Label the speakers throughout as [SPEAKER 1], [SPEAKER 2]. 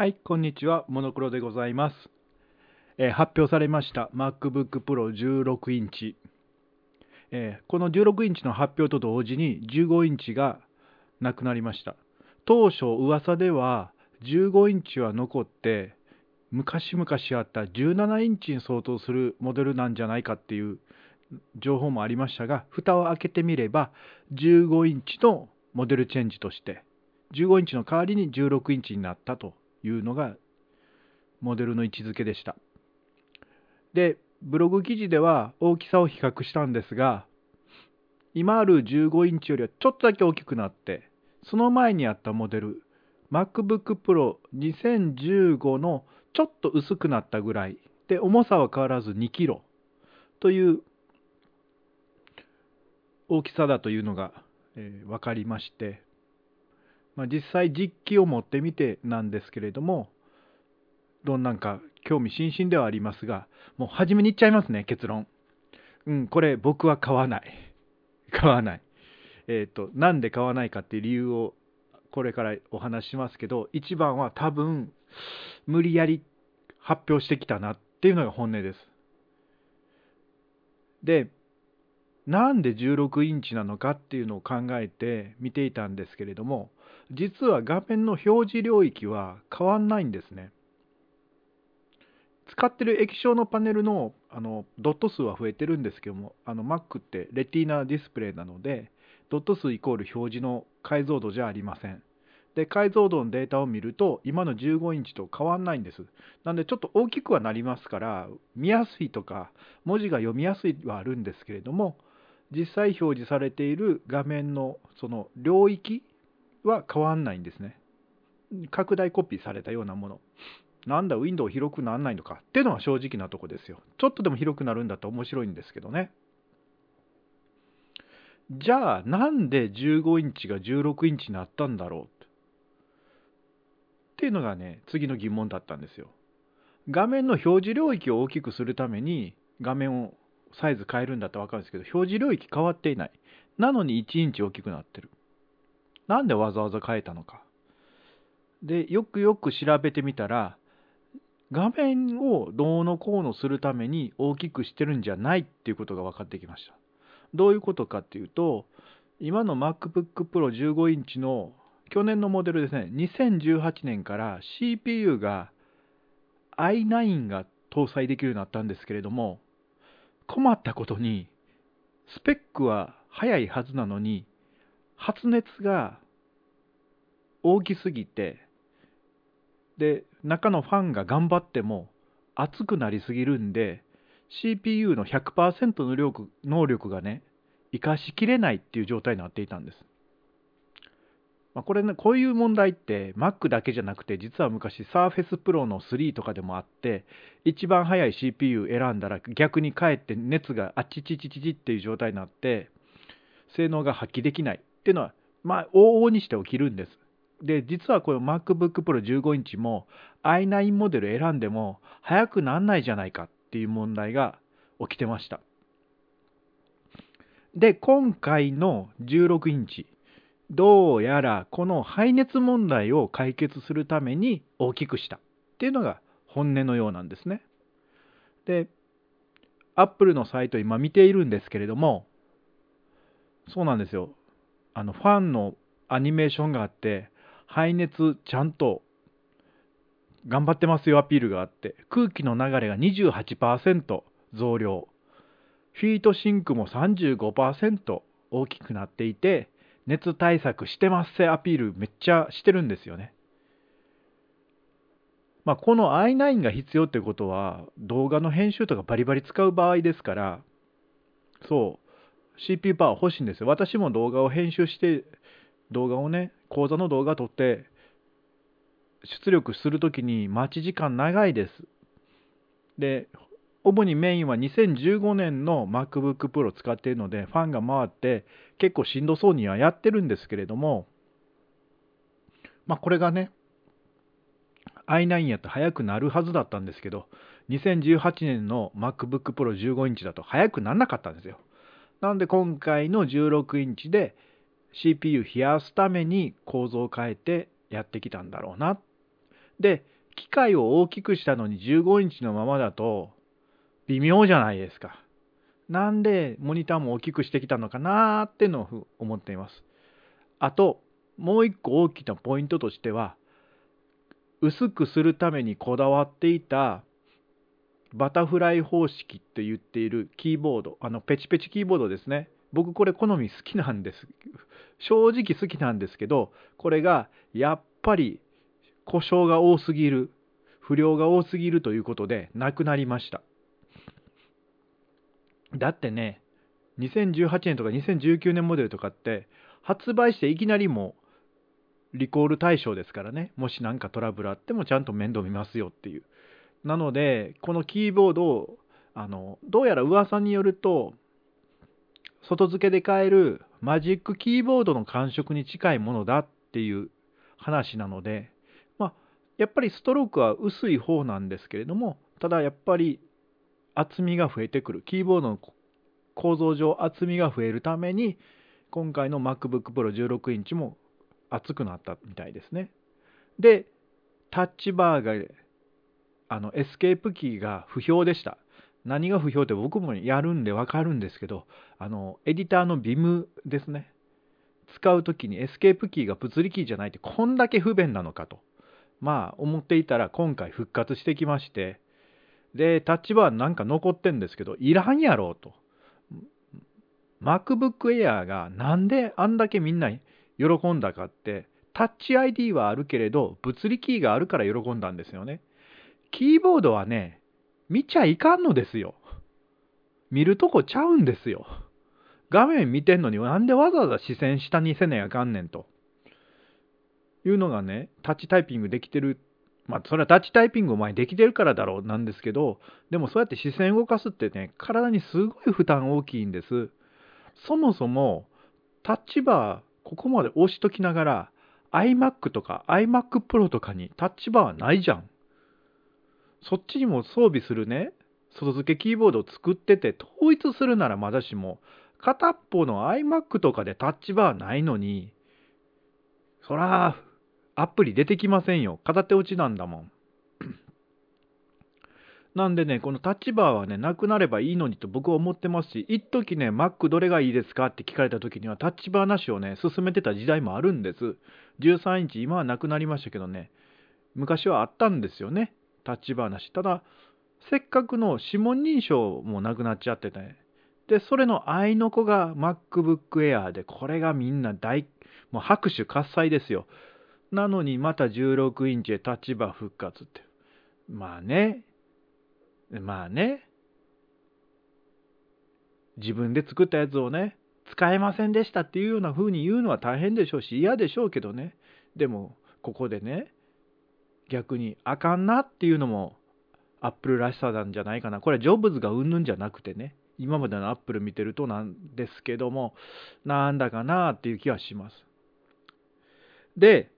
[SPEAKER 1] はい、こんにちは。モノクロでございます。えー発表されました MacBook Pro 16インチ。えーこの16インチの発表と同時に15インチがなくなりました。当初噂では15インチは残って昔々あった17インチに相当するモデルなんじゃないかっていう情報もありましたが、蓋を開けてみれば15インチのモデルチェンジとして15インチの代わりに16インチになったというのがモデルの位置づけでした。で、ブログ記事では大きさを比較したんですが、今ある15インチよりはちょっとだけ大きくなって、その前にあったモデル、MacBook Pro 2015のちょっと薄くなったぐらいで、重さは変わらず2キロという大きさだというのが、えー分かりまして、まあ、実際実機を持ってみてなんですけれども、どんなんか興味津々ではありますが、もう初めに言っちゃいますね、結論。うん、これ僕は買わない。買わない。えっ、と、なんで買わないかっていう理由をこれからお話ししますけど、一番は多分、無理やり発表してきたなっていうのが本音です。で、なんで16インチなのかっていうのを考えて見ていたんですけれども、実は画面の表示領域は変わんないんですね。使ってる液晶のパネルのあのドット数は増えてるんですけども、あの Mac ってレティーナディスプレイなので、ドット数イコール表示の解像度じゃありません。で、解像度のデータを見ると、今の15インチと変わんないんです。なんで、ちょっと大きくはなりますから、見やすいとか、文字が読みやすいはあるんですけれども、実際表示されている画面のその領域は変わんないんですね。拡大コピーされたようなもの。なんだ、ウィンドウ広くならないのかっていうのは正直なとこですよ。ちょっとでも広くなるんだったら面白いんですけどね。じゃあ、なんで15インチが16インチになったんだろうっていうのがね、次の疑問だったんですよ。画面の表示領域を大きくするために画面をサイズ変えるんだったら分かるんですけど、表示領域変わっていない。なのに1インチ大きくなってる。なんでわざわざ変えたのか。で、よくよく調べてみたら、画面をどうのこうのするために大きくしてるんじゃないっていうことが分かってきました。どういうことかっていうと、今の MacBook Pro 15インチの去年のモデルですね、2018年から CPU が i9 が搭載できるようになったんですけれども、困ったことに、スペックは速いはずなのに、発熱が大きすぎて、で、中のファンが頑張っても熱くなりすぎるんで、CPU の100%の力能力がね、活かしきれないっていう状態になっていたんです。まあ、これね、こういう問題って Mac だけじゃなくて、実は昔 Surface Pro の3とかでもあって、一番速い CPU 選んだら逆にかえって熱があっちちちちちっていう状態になって、性能が発揮できないっていうのは、まあ、往々にして起きるんです。で、実はこの MacBook Pro 15インチも i9 モデル選んでも速くなんないじゃないかっていう問題が起きてました。で、今回の16インチ、どうやらこの排熱問題を解決するために大きくしたっていうのが本音のようなんですね。で、Apple のサイト今見ているんですけれども、そうなんですよ。あの、ファンのアニメーションがあって、排熱ちゃんと頑張ってますよアピールがあって、空気の流れが28%増量、フィートシンクも35%大きくなっていて、熱対策してますせアピールめっちゃしてるんですよね。まあ、この i9 が必要ってことは、動画の編集とかバリバリ使う場合ですから、そう、CPU パワー欲しいんですよ。私も動画を編集して、動画をね、講座の動画撮って、出力するときに待ち時間長いです。で、主にメインは2015年の MacBook Pro 使っているので、ファンが回って結構しんどそうにはやってるんですけれども、まあこれがね、i9 やと早くなるはずだったんですけど、2018年の MacBook Pro 15インチだと早くならなかったんですよ。なので今回の16インチで CPU 冷やすために構造を変えてやってきたんだろうな。で、機械を大きくしたのに15インチのままだと微妙じゃないですか。なんでモニターも大きくしてきたのかなーってのを思っています。あと、もう一個大きなポイントとしては、薄くするためにこだわっていたバタフライ方式って言っているキーボード、あのペチペチキーボードですね。僕これ好み好きなんです。正直好きなんですけど、これがやっぱり故障が多すぎる、不良が多すぎるということでなくなりました。だってね、2018年とか2019年モデルとかって発売していきなりもリコール対象ですからね、もし何かトラブルあってもちゃんと面倒見ますよっていう。なので、このキーボードを、あのどうやら噂によると、外付けで買えるマジックキーボードの感触に近いものだっていう話なので、まあ、やっぱりストロークは薄い方なんですけれども、ただやっぱり厚みが増えてくる。キーボードの構造上厚みが増えるために、今回の MacBook Pro 16インチも厚くなったみたいですね。で、 Touch Bar が、あの、エスケープキーが不評でした。何が不評って僕もやるんでわかるんですけど、あの、エディターの Vim ですね。使うときにエスケープキーが物理キーじゃないってこんだけ不便なのかと。まあ思っていたら今回復活してきまして、で、タッチバーなんか残ってんですけど、いらんやろうと。MacBook Air がなんであんだけみんな喜んだかって、タッチ ID はあるけれど、物理キーがあるから喜んだんですよね。キーボードはね、見ちゃいかんのですよ。見るとこちゃうんですよ。画面見てんのになんでわざわざ視線下にせなやかんねんと。いうのがね、タッチタイピングできてる。まあ、それはタッチタイピングお前できてるからだろうなんですけど、でもそうやって視線動かすってね、体にすごい負担大きいんです。そもそも、タッチバー、ここまで押しときながら、iMac とか iMac Pro とかにタッチバーはないじゃん。そっちにも装備するね、外付けキーボードを作ってて、統一するならまだしも、片っぽの iMac とかでタッチバーないのに、そら、アプリ出てきませんよ。片手落ちなんだもん。なんでね、このタッチバーはね、なくなればいいのにと僕は思ってますし、一時ね、Mac どれがいいですかって聞かれた時には、タッチバーなしをね、進めてた時代もあるんです。13インチ、今はなくなりましたけどね、昔はあったんですよね、タッチバーなし。ただ、せっかくの指紋認証もなくなっちゃってね。で、それの愛の子が MacBook Air で、これがみんな大、もう拍手喝采ですよ。なのにまた16インチでタッチバー復活って。まあね、まあね、自分で作ったやつをね、使えませんでしたっていうような風に言うのは大変でしょうし、嫌でしょうけどね。でも、ここでね、逆にあかんなっていうのもアップルらしさなんじゃないかな。これはジョブズがうんぬんじゃなくてね、今までのアップル見てるとなんですけども、なんだかなっていう気はします。で、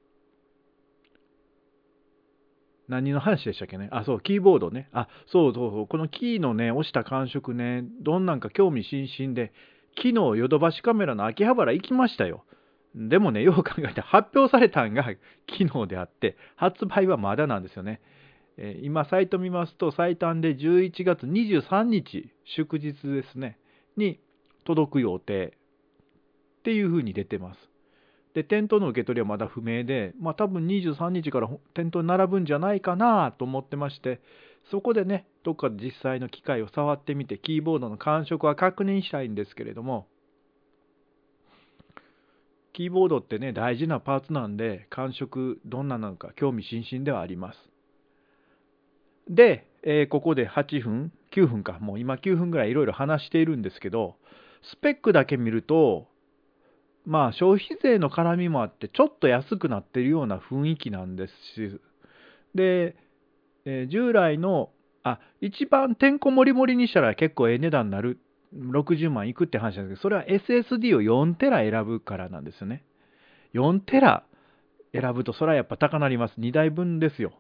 [SPEAKER 1] 何の話でしたっけね？あ、そう、キーボードね。あ、そうそうそう。このキーのね、押した感触ね、どんなんか興味津々で、昨日ヨドバシカメラの秋葉原行きましたよ。でもね、よう考えて発表されたんが昨日であって、発売はまだなんですよね。えー、今、サイト見ますと、最短で11月23日、祝日ですね、に届く予定っていうふうに出てます。で、店頭の受け取りはまだ不明で、まあ多分23日から店頭に並ぶんじゃないかなと思ってまして、そこでね、どっかで実際の機械を触ってみて、キーボードの感触は確認したいんですけれども、キーボードってね、大事なパーツなんで、感触どんななのか興味津々ではあります。で、えー、ここで8分、9分か、もう今9分ぐらいいろいろ話しているんですけど、スペックだけ見ると、まあ消費税の絡みもあって、ちょっと安くなってるような雰囲気なんです。し、で、えー、従来の、あ、一番てんこ盛り盛りにしたら結構ええ値段になる、60万いくって話なんですけど、それは SSD を4テラ選ぶからなんですよね。4テラ選ぶと、それはやっぱ高なります。2台分ですよ。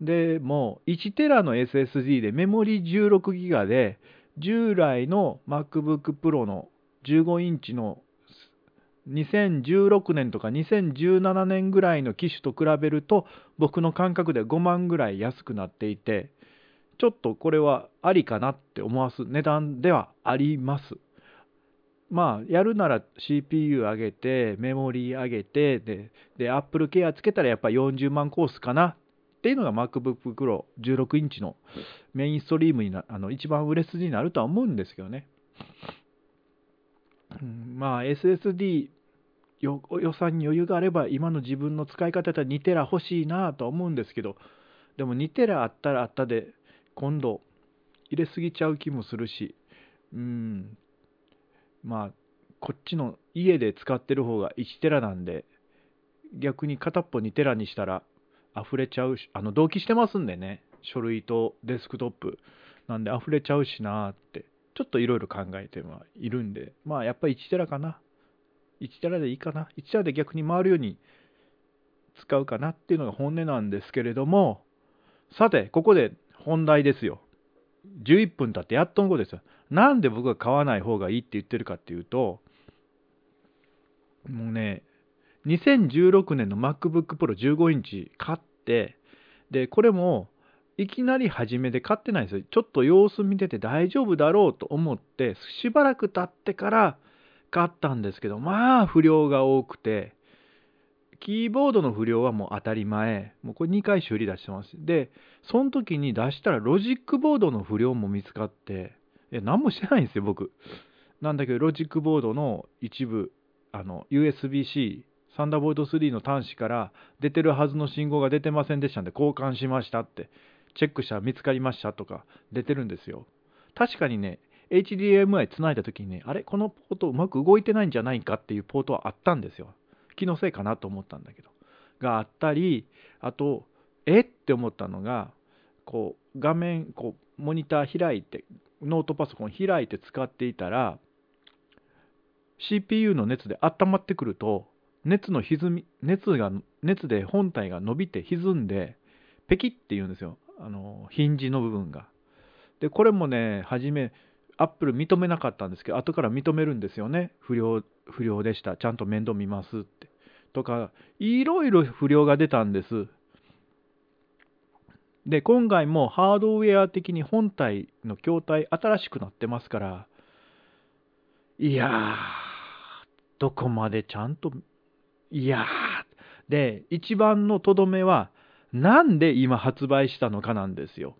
[SPEAKER 1] で、もう1テラの SSD でメモリ16ギガで、従来の MacBook Pro の15インチの2016年とか2017年ぐらいの機種と比べると僕の感覚で5万ぐらい安くなっていてちょっとこれはありかなって思わす値段ではあります。まあ、やるなら CPU 上げて、メモリー上げて、で、で Apple Care つけたらやっぱ40万コースかなっていうのが MacBook Pro 16インチのメインストリームにな、あの、一番売れ筋になるとは思うんですけどね。うん、まあ、SSD 予算に余裕があれば今の自分の使い方だったら2テラ欲しいなとは思うんですけど、でも2テラあったらあったで、今度入れすぎちゃう気もするし、うん、まあ、こっちの家で使ってる方が1テラなんで、逆に片っぽ2テラにしたら溢れちゃうし、あの同期してますんでね、書類とデスクトップ。なんで溢れちゃうしなーって、ちょっといろいろ考えてはいるんで、まあやっぱり1テラかな。1テラでいいかな。1テラで逆に回るように使うかなっていうのが本音なんですけれども、さて、ここで本題ですよ。11分経ってやっとんこですよ。なんで僕が買わない方がいいって言ってるかっていうと、もうね、2016年の MacBook Pro 15インチ買って、で、これも、いきなり初めで買ってないんですよ。ちょっと様子見てて大丈夫だろうと思って、しばらく経ってから買ったんですけど、まあ不良が多くて、キーボードの不良はもう当たり前。もうこれ2回修理出してます。で、その時に出したらロジックボードの不良も見つかって、え、何もしてないんですよ、僕。なんだけど、ロジックボードの一部、あの、USB-C、 Thunderbolt 3の端子から出てるはずの信号が出てませんでしたんで、交換しましたって、チェックしたら見つかりましたとか出てるんですよ。確かにね、HDMI つないだ時にね、あれ？このポートうまく動いてないんじゃないかっていうポートはあったんですよ。気のせいかなと思ったんだけど。があったり、あと、え？って思ったのが、こう、画面、こう、モニター開いて、ノートパソコン開いて使っていたら、CPU の熱で温まってくると、熱の歪み、熱が、熱で本体が伸びて歪んで、ペキって言うんですよ。あの、ヒンジの部分が。で、これもね、初め、アップル認めなかったんですけど、後から認めるんですよね。不良、不良でした。ちゃんと面倒見ますって。とか、いろいろ不良が出たんです。で、今回もハードウェア的に本体の筐体新しくなってますから、いやー、どこまでちゃんと、いやー、で、一番のとどめは、なんで今発売したのかなんですよ。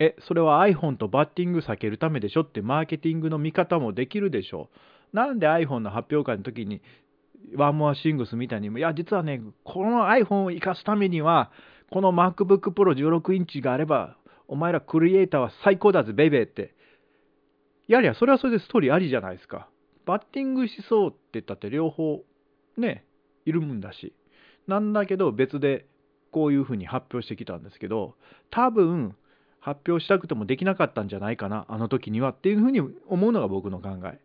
[SPEAKER 1] え、それは iPhone とバッティング避けるためでしょってマーケティングの見方もできるでしょう。なんで iPhone の発表会の時にワンモアシングスみたいに、いや、実はね、この iPhone を生かすためには、この MacBook Pro 16インチがあれば、お前らクリエイターは最高だぜ、ベイベーって。やりゃ、それはそれでストーリーありじゃないですか。バッティングしそうって言ったって両方、ね、いるもんだし。なんだけど、別でこういうふうに発表してきたんですけど、多分、発表したくてもできなかったんじゃないかな、あの時にはっていうふうに思うのが僕の考え。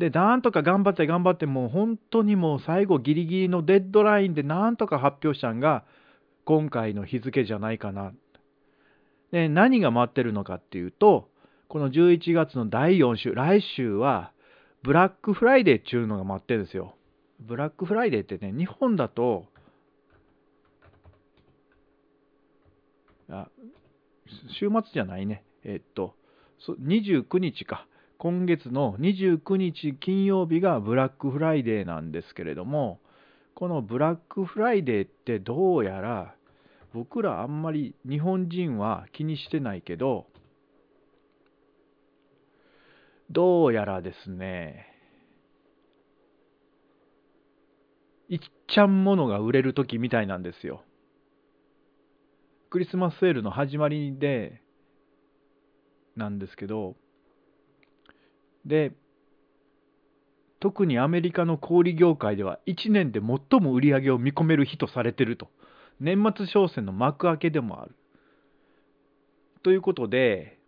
[SPEAKER 1] で、なんとか頑張って頑張って、もう本当にもう最後ギリギリのデッドラインでなんとか発表したのが、今回の日付じゃないかな。で、何が待ってるのかっていうと、この11月の第4週、来週は、ブラックフライデーっていうのが待ってるんですよ。ブラックフライデーってね、日本だと、あ週末じゃないね。えっと、29日か。今月の29日金曜日がブラックフライデーなんですけれども、このブラックフライデーってどうやら僕らあんまり日本人は気にしてないけど、どうやらですね、いっちゃんものが売れる時みたいなんですよ。クリスマスセールの始まりでなんですけど、で、特にアメリカの小売業界では1年で最も売り上げを見込める日とされてると。年末商戦の幕開けでもある。ということで、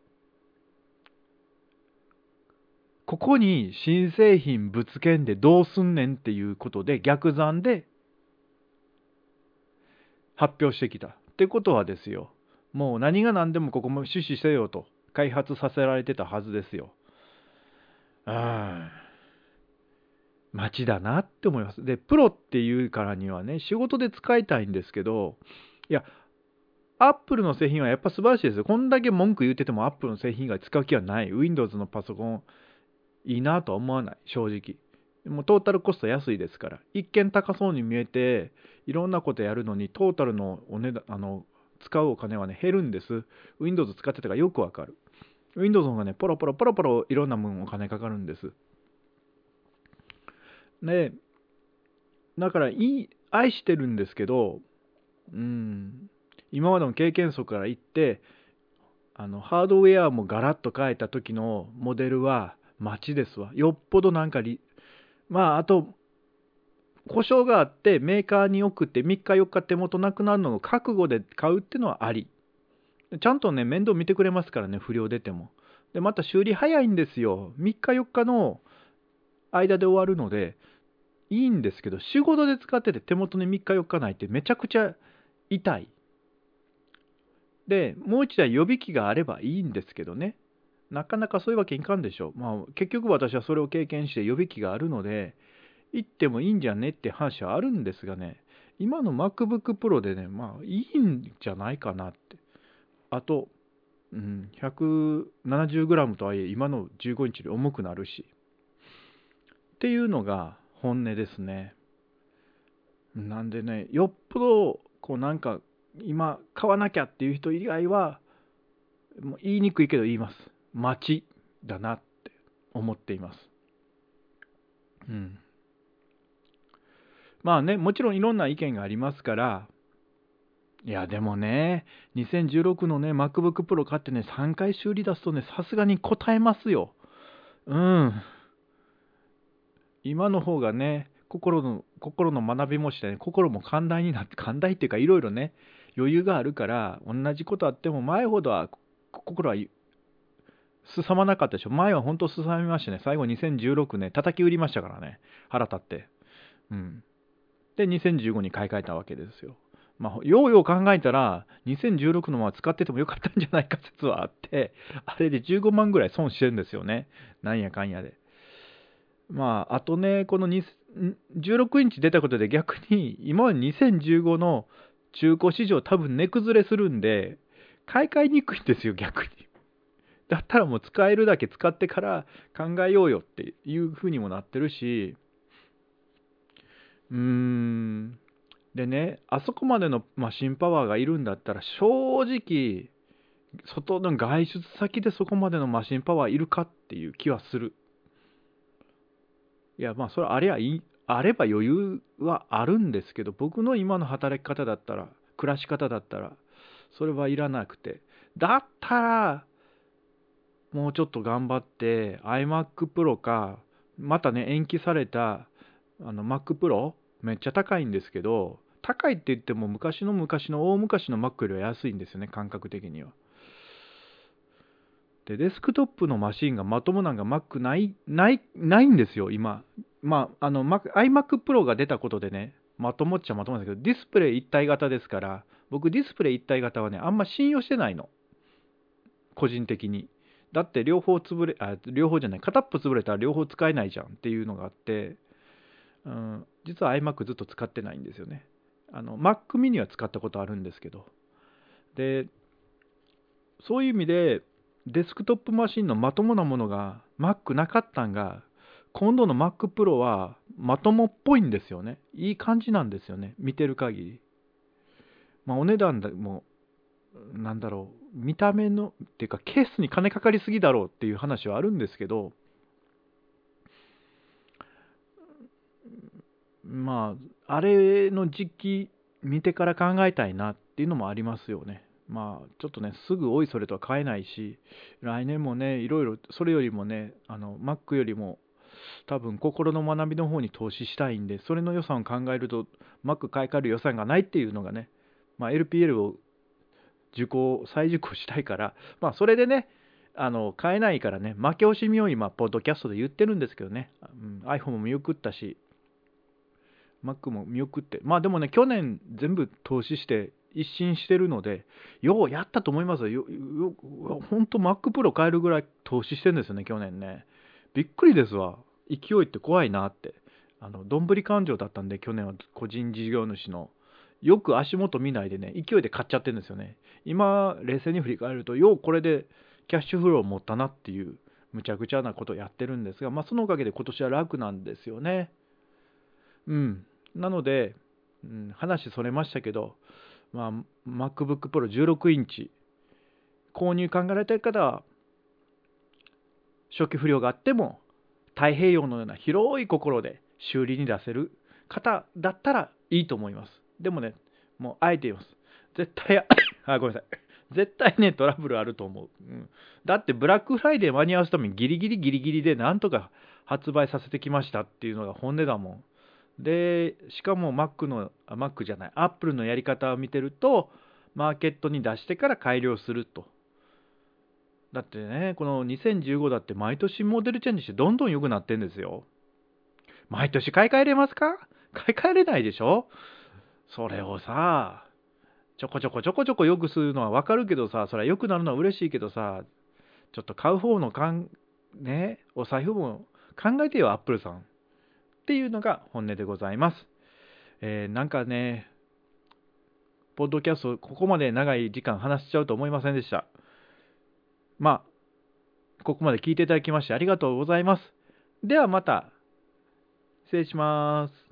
[SPEAKER 1] ここに新製品ぶつけんでどうすんねんっていうことで逆算で発表してきた。ってことはですよ。もう何が何でもここも趣旨せよと開発させられてたはずですよ。うん街だなって思います。で、プロっていうからにはね、仕事で使いたいんですけど、いや、アップルの製品はやっぱ素晴らしいですよ。こんだけ文句言っててもアップルの製品以外使う気はない。Windows のパソコンいいなとは思わない、正直。もうトータルコスト安いですから。一見高そうに見えて、いろんなことやるのに、トータルのお値段、あの、使うお金はね、減るんです。Windows 使ってたからよくわかる。Windows の方がね、ポロポロポロポロいろんなもんお金かかるんです。で、だからいい、愛してるんですけど、うん、今までの経験則から言って、あの、ハードウェアもガラッと変えた時のモデルは待ちですわ。よっぽどなんかまあ、あと、故障があってメーカーに送って3日4日手元なくなるのを覚悟で買うっていうのはあり。ちゃんとね、面倒見てくれますからね、不良出ても。で、また修理早いんですよ。3日4日の間で終わるので、いいんですけど、仕事で使ってて手元に3日4日ないってめちゃくちゃ痛い。で、もう一台予備機があればいいんですけどね。なかなかそういうわけにいかんでしょう。まあ、結局私はそれを経験して予備機があるので、行ってもいいんじゃねって話はあるんですがね、今の MacBook Pro でね、まあいいんじゃないかなって。あと、うん、170g とはいえ今の15インチより重くなるし。っていうのが本音ですね。なんでね、よっぽど、こうなんか、今買わなきゃっていう人以外は、もう言いにくいけど言います。街だなって思っています。うん。まあね、もちろんいろんな意見がありますから、いや、でもね、2016のね、MacBook Pro 買ってね、3回修理出すとね、さすがに答えますよ。うん。今の方がね、心の、心の学びもしてね、心も寛大になって、寛大っていうかいろいろね、余裕があるから、同じことあっても前ほどは心はすさまなかったでしょ。前は本当すさみましたね。最後2016年、叩き売りましたからね。腹立って。うん。で、2015に買い替えたわけですよ。まあ、ようよう考えたら、2016のまま使っててもよかったんじゃないか説はあって、あれで15万ぐらい損してるんですよね。なんやかんやで。まあ、あとね、この16インチ出たことで逆に、今は2015の中古市場多分値崩れするんで、買い替えにくいんですよ、逆に。だったらもう使えるだけ使ってから考えようよっていう風にもなってるし、うーん。でね、あそこまでのマシンパワーがいるんだったら、正直、外の外出先でそこまでのマシンパワーいるかっていう気はする。いや、まあ、それあれはい、あれば余裕はあるんですけど、僕の今の働き方だったら、暮らし方だったら、それはいらなくて。だったら、もうちょっと頑張って iMac Pro か、またね、延期されたあの Mac Pro めっちゃ高いんですけど、高いって言っても昔の昔の大昔の Mac よりは安いんですよね、感覚的には。で、デスクトップのマシンがまともなんか Mac ない、ない、ないんですよ、今。まあ、あの、iMac Pro が出たことでね、まともっちゃまともですけど、ディスプレイ一体型ですから、僕ディスプレイ一体型はね、あんま信用してないの。個人的に。だって両方潰れ、あ、両方じゃない、片っぽ潰れたら両方使えないじゃんっていうのがあって、うん、実は iMac ずっと使ってないんですよね。あの、Mac mini は使ったことあるんですけど。で、そういう意味で、デスクトップマシンのまともなものが Mac なかったんが、今度の Mac Pro はまともっぽいんですよね。いい感じなんですよね。見てる限り。まあ、お値段も、なんだろう、見た目の、っていうか、ケースに金かかりすぎだろうっていう話はあるんですけど、まあ、あれの時期見てから考えたいなっていうのもありますよね。まあ、ちょっとね、すぐおいそれとは買えないし、来年もね、いろいろ、それよりもね、あの、Mac よりも、多分、心の学びの方に投資したいんで、それの予算を考えると、Mac 買い替える予算がないっていうのがね、まあ、LPL を受講、再受講したいから、まあ、それでね、あの買えないからね、負け惜しみを今、ポッドキャストで言ってるんですけどね、うん、iPhone も見送ったし、Mac も見送って、まあでもね、去年全部投資して一新してるので、ようやったと思いますよ。よ本当 Mac Pro 買えるぐらい投資してるんですよね、去年ね。びっくりですわ。勢いって怖いなって。あの、どんぶり勘定だったんで、去年は個人事業主の。よく足元見ないでね、勢いで買っちゃってるんですよね。今、冷静に振り返ると、ようこれでキャッシュフローを持ったなっていう、むちゃくちゃなことやってるんですが、まあ、そのおかげで今年は楽なんですよね。うん。なので、うん、話それましたけど、まあ、MacBook Pro 16インチ、購入考えられている方は、初期不良があっても、太平洋のような広い心で修理に出せる方だったらいいと思います。でもね、もうあえて言います。絶対、あ、ごめんなさい。絶対ね、トラブルあると思う。うん、だって、ブラックフライデー間に合わすためにギリギリギリギリでなんとか発売させてきましたっていうのが本音だもん。で、しかも Mac の、Mac じゃない、Apple のやり方を見てると、マーケットに出してから改良すると。だってね、この2015だって毎年モデルチェンジしてどんどん良くなってんですよ。毎年買い替えれますか？買い替えれないでしょ？それをさ、ちょこちょこちょこちょこ良くするのはわかるけどさ、それは良くなるのは嬉しいけどさ、ちょっと買う方のかん、ね、お財布も考えてよ、アップルさん。っていうのが本音でございます。えー、なんかね、ポッドキャスト、ここまで長い時間話しちゃうと思いませんでした。まあ、ここまで聞いていただきましてありがとうございます。ではまた、失礼します。